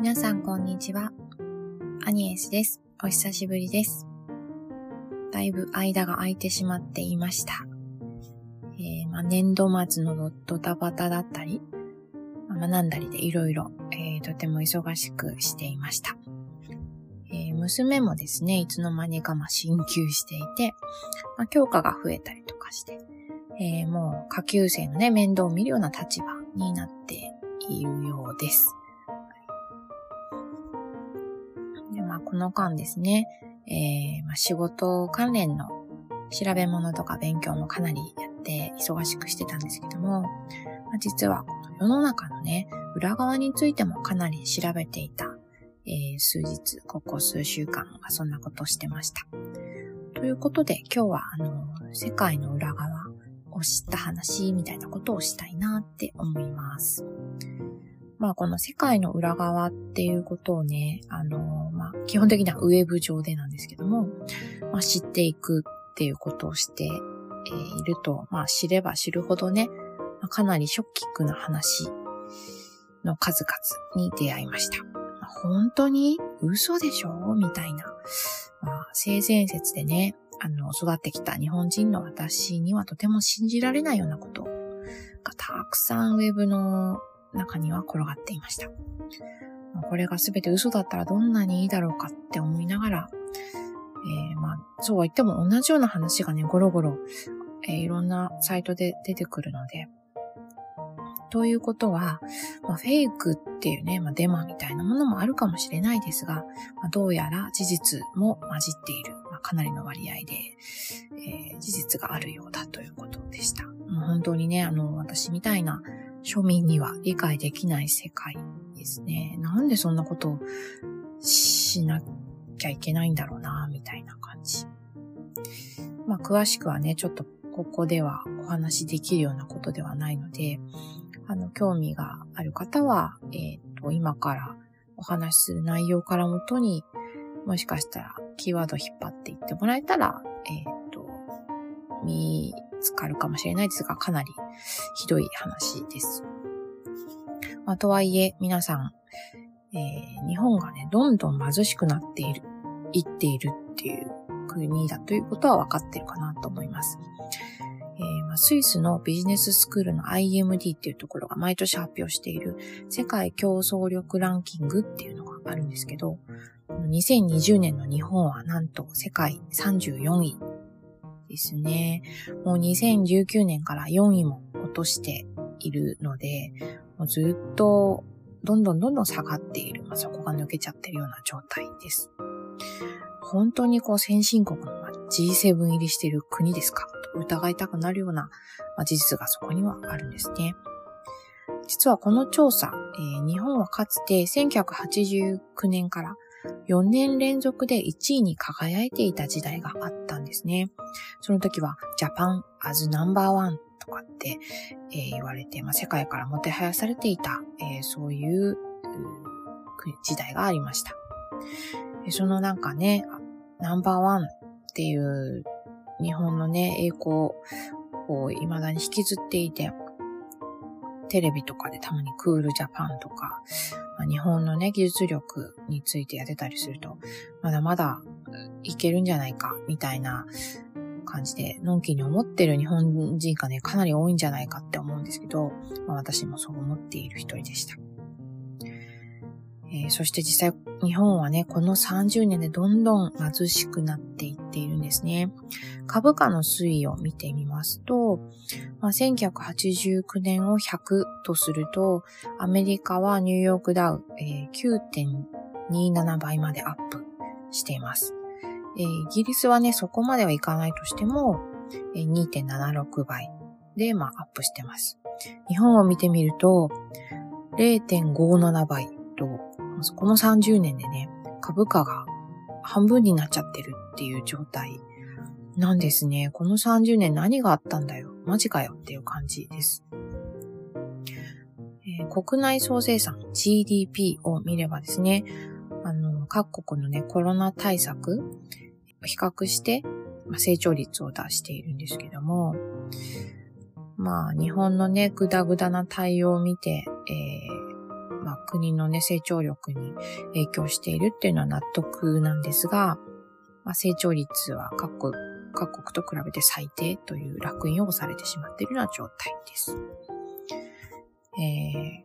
皆さんこんにちは。アニエスです。お久しぶりです。だいぶ間が空いてしまっていました。えー、まあ、年度末のドタバタだったり、ま、学んだりでいろいろ、えとても忙しくしていました。えー、娘もですね、いつの間にかま進級していて、まあ、教科が増えたりとかして、えー、もう下級生のね、面倒を見るような立場になっているようです。この間ですね、えー、まあ、仕事関連の調べ物とか勉強もかなりやって忙しくしてたんですけども、まあ、実はこの世の中のね、裏側についてもかなり調べていた、えー、数日、ここ数週間がそんなことをしてました。ということで今日はあの、世界の裏側を知った話みたいなことをしたいなって思います。まあこの世界の裏側っていうことをね、あの、基本的にはウェブ上でなんですけども、まあ知っていくっていうことをして、え、いると、まあ知れば知るほどね、まあ、かなりショッキングな話の数々に出会いました。まあ、本当に嘘でしょ？みたいな、まあ、性善説でね、あの、育ってきた日本人の私にはとても信じられないようなことがたくさんウェブの中には転がっていました。これが全て嘘だったらどんなにいいだろうかって思いながら、えー、まあ、そうは言っても同じような話がね、ゴロゴロ、えー、いろんなサイトで出てくるので、ということは、まあ、フェイクっていうね、まあ、デマみたいなものもあるかもしれないですが、まあ、どうやら事実も混じっている、まあ、かなりの割合で、えー、事実があるようだということでした。もう本当にね、あの、私みたいな庶民には理解できない世界ですね。なんでそんなことをしなきゃいけないんだろうな、みたいな感じ。まあ、詳しくはね、ちょっとここではお話しできるようなことではないので、あの、興味がある方は、えっ、ー、と、今からお話しする内容からもとに、もしかしたらキーワード引っ張っていってもらえたら、えっ、ー、と、見つかるかもしれないですが、かなりひどい話です。まあ、とはいえ、皆さん、えー、日本がね、どんどん貧しくなっている、いっているっていう国だということは分かってるかなと思います。えー、まあ、スイスのビジネススクールの IMD っていうところが毎年発表している世界競争力ランキングっていうのがあるんですけど、2020年の日本はなんと世界34位ですね。もう2019年から4位も落としているので、もうずっとどんどんどんどん下がっている。まあ、そこが抜けちゃってるような状態です。本当にこう先進国の G7 入りしている国ですか？と疑いたくなるような、事実がそこにはあるんですね。実はこの調査、えー、日本はかつて1989年から4年連続で1位に輝いていた時代があったんですね。その時はジャパン as number one とかって、えー、言われて、まあ、世界からもてはやされていた、えー、そういう時代がありました。そのなんかね、ナンバーワンっていう日本のね、栄光を未だに引きずっていて、テレビとかでたまにクールジャパンとか、まあ、日本のね、技術力についてやってたりすると、まだまだいけるんじゃないか、みたいな感じで、のんきに思ってる日本人がね、かなり多いんじゃないかって思うんですけど、まあ、私もそう思っている一人でした。えー、そして実際日本はね、この30年でどんどん貧しくなっていっているんですね。株価の推移を見てみますと、まあ、1989年を100とすると、アメリカはニューヨークダウ、えー、9.27倍までアップしています。えー、イギリスはね、そこまではいかないとしても、えー、2.76倍で、まあ、アップしてます。日本を見てみると、0.57倍と、この30年でね、株価が半分になっちゃってるっていう状態なんですね。この30年何があったんだよ。マジかよっていう感じです。えー、国内総生産 GDP を見ればですね、各国のね、コロナ対策、比較して、まあ、成長率を出しているんですけども、まあ、日本のね、ぐだぐだな対応を見て、えー国のね、成長力に影響しているっていうのは納得なんですが、まあ、成長率は各国各国と比べて最低という楽印を押されてしまっているような状態です。え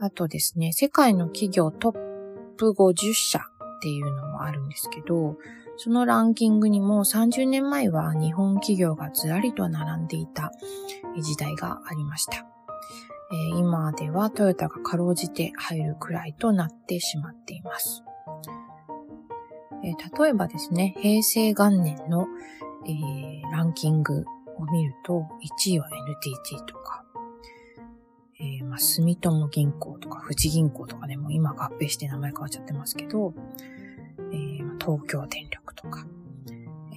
ー、あとですね、世界の企業トップ50社っていうのもあるんですけど、そのランキングにも30年前は日本企業がずらりと並んでいた時代がありました。えー、今ではトヨタがかろうじて入るくらいとなってしまっています。えー、例えばですね、平成元年の、えー、ランキングを見ると、1位は NTT とか、まあ、住友銀行とか富士銀行とかね、も今合併して名前変わっちゃってますけど、えー、東京電力とか、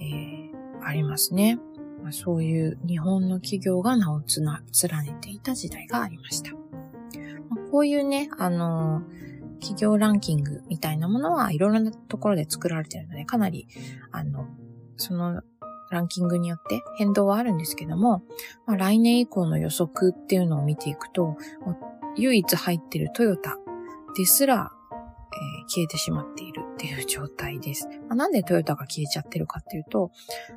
えー、ありますね。まあ、そういう日本の企業が名をつな、連ねていた時代がありました。まあ、こういうね、あのー企業ランキングみたいなものはいろいろなところで作られてるので、かなり、あの、そのランキングによって変動はあるんですけども、まあ、来年以降の予測っていうのを見ていくと、唯一入ってるトヨタですら、えー、消えてしまっているっていう状態です。まあ、なんでトヨタが消えちゃってるかっていうと、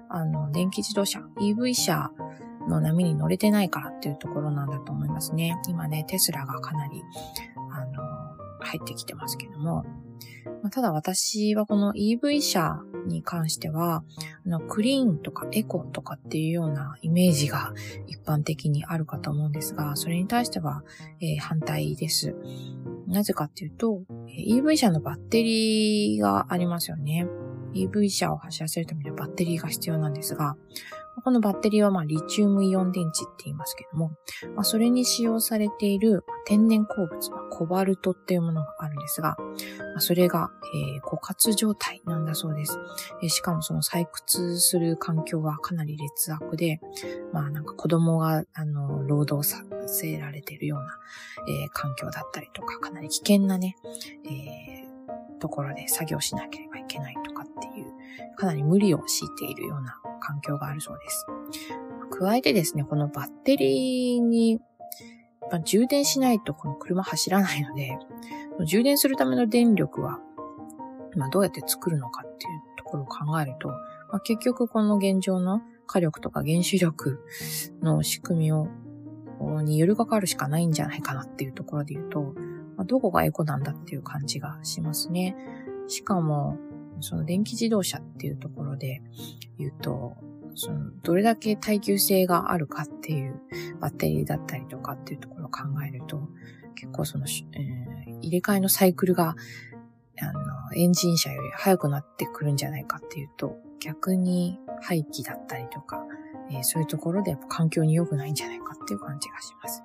あの、電気自動車、EV 車の波に乗れてないからっていうところなんだと思いますね。今ね、テスラがかなり、あの、入ってきてますけども、まあ、ただ私はこの EV 車に関しては、あのクリーンとかエコとかっていうようなイメージが一般的にあるかと思うんですが、それに対しては、えー、反対です。なぜかっていうと、EV 車のバッテリーがありますよね。EV 車を走らせるためにはバッテリーが必要なんですが、このバッテリーはまあリチウムイオン電池って言いますけども、まあ、それに使用されている天然鉱物、まあ、コバルトっていうものがあるんですが、まあ、それが、えー、枯渇状態なんだそうです、えー、しかもその採掘する環境はかなり劣悪で、まあなんか子供があの労働させられているような、えー、環境だったりとか、かなり危険なね、えー、ところで作業しなければいけないとかっていう、かなり無理を強いているような環境があるそうです。加えてですね、このバッテリーに、まあ、充電しないとこの車走らないので、充電するための電力は、まあ、どうやって作るのかっていうところを考えると、まあ、結局この現状の火力とか原子力の仕組みを、に揺るがかるしかないんじゃないかなっていうところで言うと、まあ、どこがエコなんだっていう感じがしますね。しかも、その電気自動車っていうところで言うと、その、どれだけ耐久性があるかっていうバッテリーだったりとかっていうところを考えると、結構その、えー、入れ替えのサイクルが、あの、エンジン車より速くなってくるんじゃないかっていうと、逆に廃棄だったりとか、えー、そういうところでやっぱ環境に良くないんじゃないかっていう感じがします。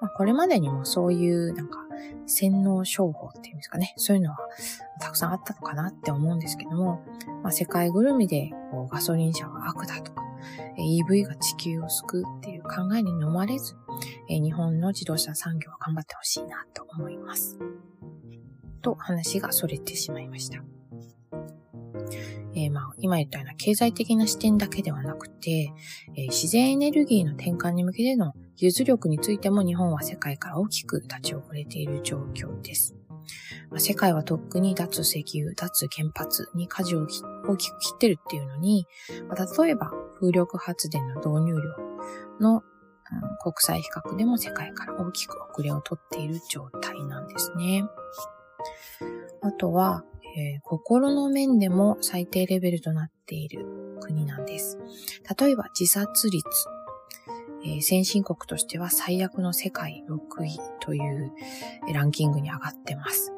まあ、これまでにもそういうなんか洗脳商法っていうんですかね、そういうのはたくさんあったのかなって思うんですけども、まあ、世界ぐるみでこうガソリン車は悪だとか、EV が地球を救うっていう考えに飲まれず、日本の自動車産業は頑張ってほしいなと思います。と話が逸れてしまいました。えー、まあ、今言ったような経済的な視点だけではなくて、えー、自然エネルギーの転換に向けての技術力についても日本は世界から大きく立ち遅れている状況です。世界はとっくに脱石油、脱原発に舵を大きく切ってるっていうのに、例えば風力発電の導入量の、国際比較でも世界から大きく遅れをとっている状態なんですね。あとは、えー、心の面でも最低レベルとなっている国なんです。例えば自殺率。えー、先進国としては最悪の世界6位というランキングに上がってます。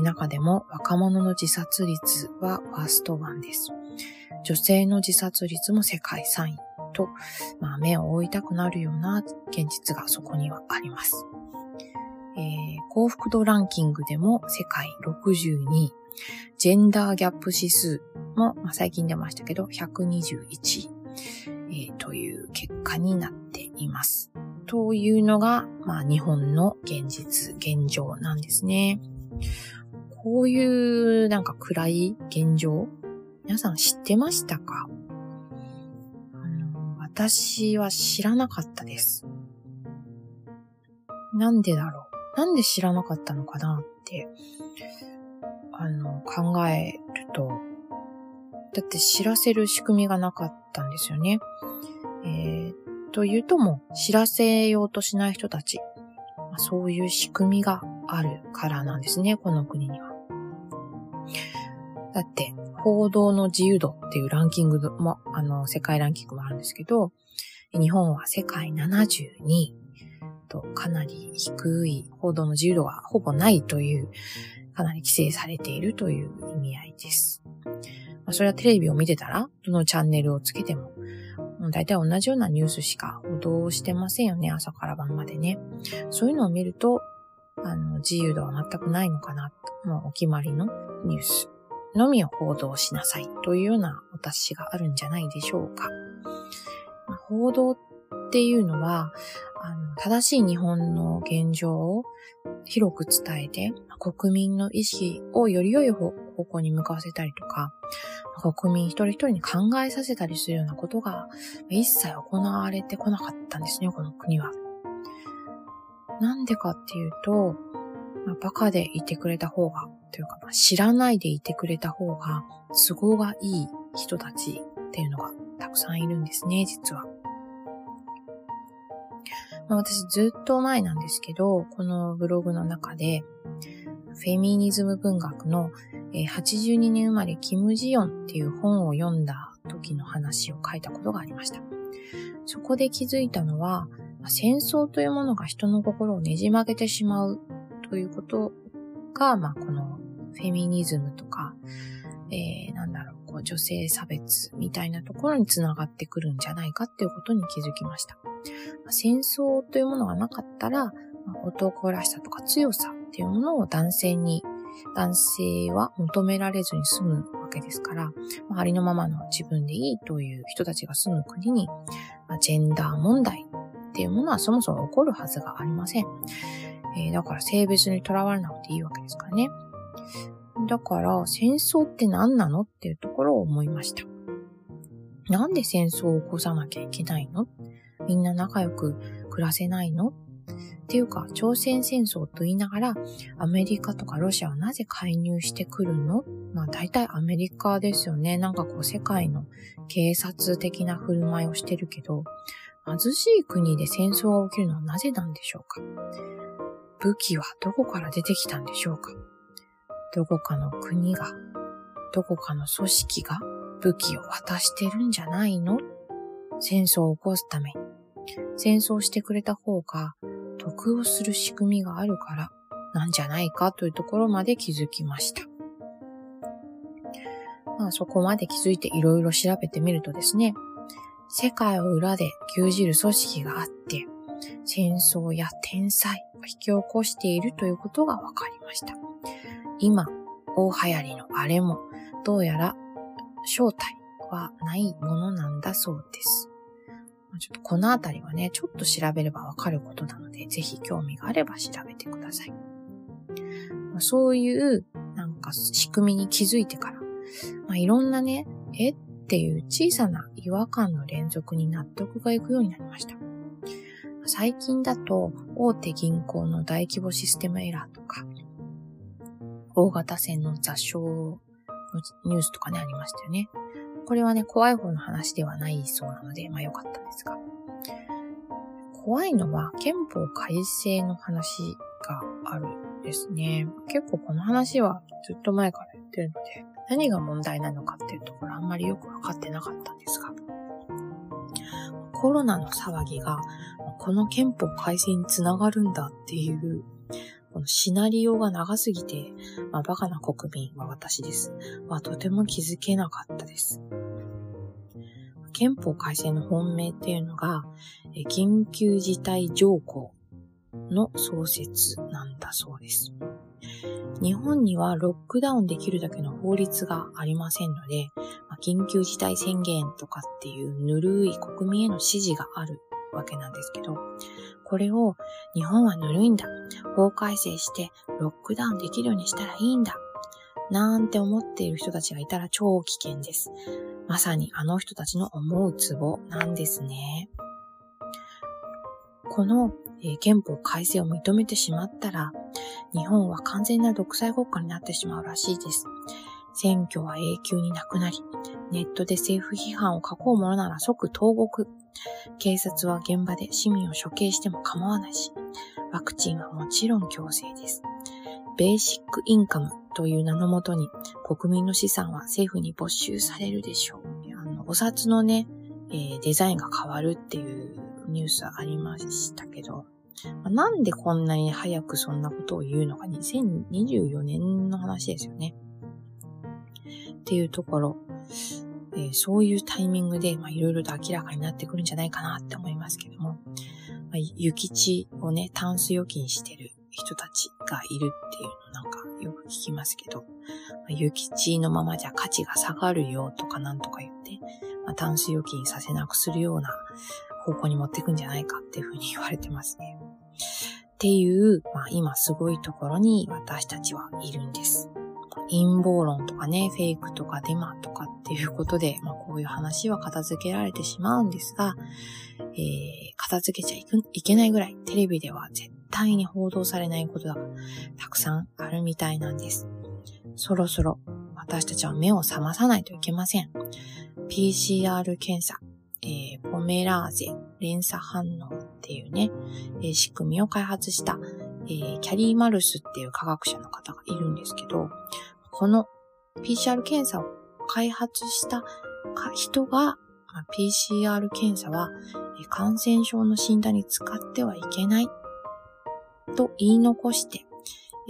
中でも若者の自殺率はワースト1です。女性の自殺率も世界3位と、まあ、目を覆いたくなるような現実がそこにはあります。えー、幸福度ランキングでも世界62位。ジェンダーギャップ指数も、まあ、最近出ましたけど、121位、えー、という結果になっています。というのが、まあ、日本の現実、現状なんですね。こういうなんか暗い現状、皆さん知ってましたか？私は知らなかったです。なんでだろう？なんで知らなかったのかなって、あの、考えると、だって知らせる仕組みがなかったんですよね。えー、というとも知らせようとしない人たち、そういう仕組みがあるからなんですね、この国には。だって、報道の自由度っていうランキングも、あの、世界ランキングもあるんですけど、日本は世界72位とかなり低い報道の自由度がほぼないという、かなり規制されているという意味合いです。まあ、それはテレビを見てたら、どのチャンネルをつけても、もう大体同じようなニュースしか報道してませんよね、朝から晩までね。そういうのを見ると、あの、自由度は全くないのかな、もうお決まりのニュースのみを報道しなさいというようなお達しがあるんじゃないでしょうか。報道っていうのは、あの、正しい日本の現状を広く伝えて、国民の意識をより良い方向に向かわせたりとか、国民一人一人に考えさせたりするようなことが一切行われてこなかったんですね、この国は。なんでかっていうと、まあ、バカでいてくれた方が、というか、まあ、知らないでいてくれた方が都合がいい人たちっていうのがたくさんいるんですね、実は。まあ、私ずっと前なんですけど、このブログの中で、フェミニズム文学の82年生まれキム・ジヨンっていう本を読んだ時の話を書いたことがありました。そこで気づいたのは、戦争というものが人の心をねじ曲げてしまうということが、まあ、このフェミニズムとか、えー、なんだろう、こう女性差別みたいなところにつながってくるんじゃないかっていうことに気づきました。まあ戦争というものがなかったら、まあ男らしさとか強さっていうものを男性に、男性は求められずに済むわけですから、まあありのままの自分でいいという人たちが住む国に、まあジェンダー問題っていうものはそもそも起こるはずがありません。えー、だから性別にとらわれなくていいわけですからね。だから戦争って何なのっていうところを思いました。なんで戦争を起こさなきゃいけないの？みんな仲良く暮らせないの？っていうか、朝鮮戦争と言いながら、アメリカとかロシアはなぜ介入してくるの？まあ大体アメリカですよね。なんかこう世界の警察的な振る舞いをしてるけど、貧しい国で戦争が起きるのはなぜなんでしょうか？武器はどこから出てきたんでしょうか？どこかの国が、どこかの組織が武器を渡してるんじゃないの？戦争を起こすために。戦争してくれた方が得をする仕組みがあるからなんじゃないか？というところまで気づきました。まあそこまで気づいていろいろ調べてみるとですね、世界を裏で牛耳る組織があって、戦争や天災を引き起こしているということが分かりました。今、大流行りのあれも、どうやら正体はないものなんだそうです。ちょっとこのあたりはね、ちょっと調べればわかることなので、ぜひ興味があれば調べてください。そういう、なんか仕組みに気づいてから、まあ、いろんなね、えっていう小さな違和感の連続に納得がいくようになりました。最近だと、大手銀行の大規模システムエラーとか、大型船の座礁のニュースとかね、ありましたよね。これはね、怖い方の話ではないそうなので、まあ良かったんですが。怖いのは憲法改正の話があるんですね。結構この話はずっと前から言ってるので、何が問題なのかっていうところあんまりよくわかってなかったんですが。コロナの騒ぎが、この憲法改正につながるんだっていうこのシナリオが長すぎて、まあ、バカな国民は私です。はとても気づけなかったです。憲法改正の本命っていうのが、緊急事態条項の創設なんだそうです。日本にはロックダウンできるだけの法律がありませんので、まあ、緊急事態宣言とかっていうぬるい国民への指示があるわけなんですけど、これを日本はぬるいんだ。法改正してロックダウンできるようにしたらいいんだ。なんて思っている人たちがいたら超危険です。まさにあの人たちの思うツボなんですね。このえ、憲法改正を認めてしまったら、日本は完全な独裁国家になってしまうらしいです。選挙は永久になくなり、ネットで政府批判を書こうものなら即投獄。警察は現場で市民を処刑しても構わないし、ワクチンはもちろん強制です。ベーシックインカムという名のもとに国民の資産は政府に没収されるでしょう。あの、お札のね、えー、デザインが変わるっていうニュースありましたけど、なんでこんなに早くそんなことを言うのか2024年の話ですよね。っていうところ、えー、そういうタイミングで、まあ、いろいろと明らかになってくるんじゃないかなって思いますけども、まあ、諭吉をね、タンス預金してる人たちがいるっていうのなんかよく聞きますけど、まあ、諭吉のままじゃ価値が下がるよとかなんとか言って、まあ、タンス預金させなくするような方向に持っていくんじゃないかっていうふうに言われてますね。っていう、まあ今すごいところに私たちはいるんです。陰謀論とかね、フェイクとかデマとかっていうことで、まあこういう話は片付けられてしまうんですが、えー、片付けちゃいけないぐらいテレビでは絶対に報道されないことがたくさんあるみたいなんです。そろそろ私たちは目を覚まさないといけません。PCR 検査、えー、ポメラーゼ連鎖反応っていうね、えー、仕組みを開発した、えー、キャリーマルスっていう科学者の方がいるんですけど、この PCR 検査を開発した人が、まあ、PCR 検査は、え、感染症の診断に使ってはいけないと言い残して、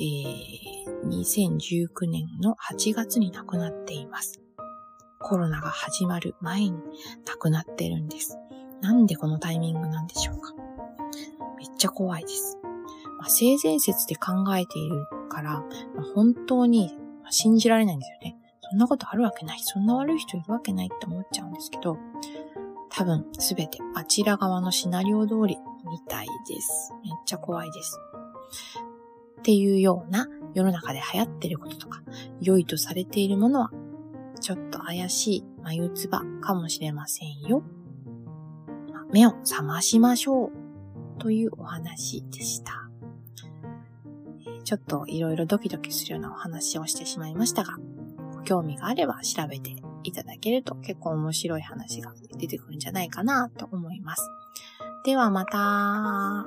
えー、2019年の8月に亡くなっています。コロナが始まる前に亡くなってるんです。なんでこのタイミングなんでしょうか？めっちゃ怖いです。まあ、性善説で考えているから、まあ、本当に信じられないんですよね。そんなことあるわけない。そんな悪い人いるわけないって思っちゃうんですけど、多分すべてあちら側のシナリオ通りみたいです。めっちゃ怖いです。っていうような世の中で流行ってることとか、良いとされているものはちょっと怪しい眉唾かもしれませんよ。目を覚ましましょうというお話でした。ちょっといろいろドキドキするようなお話をしてしまいましたが、ご興味があれば調べていただけると結構面白い話が出てくるんじゃないかなと思います。ではまた。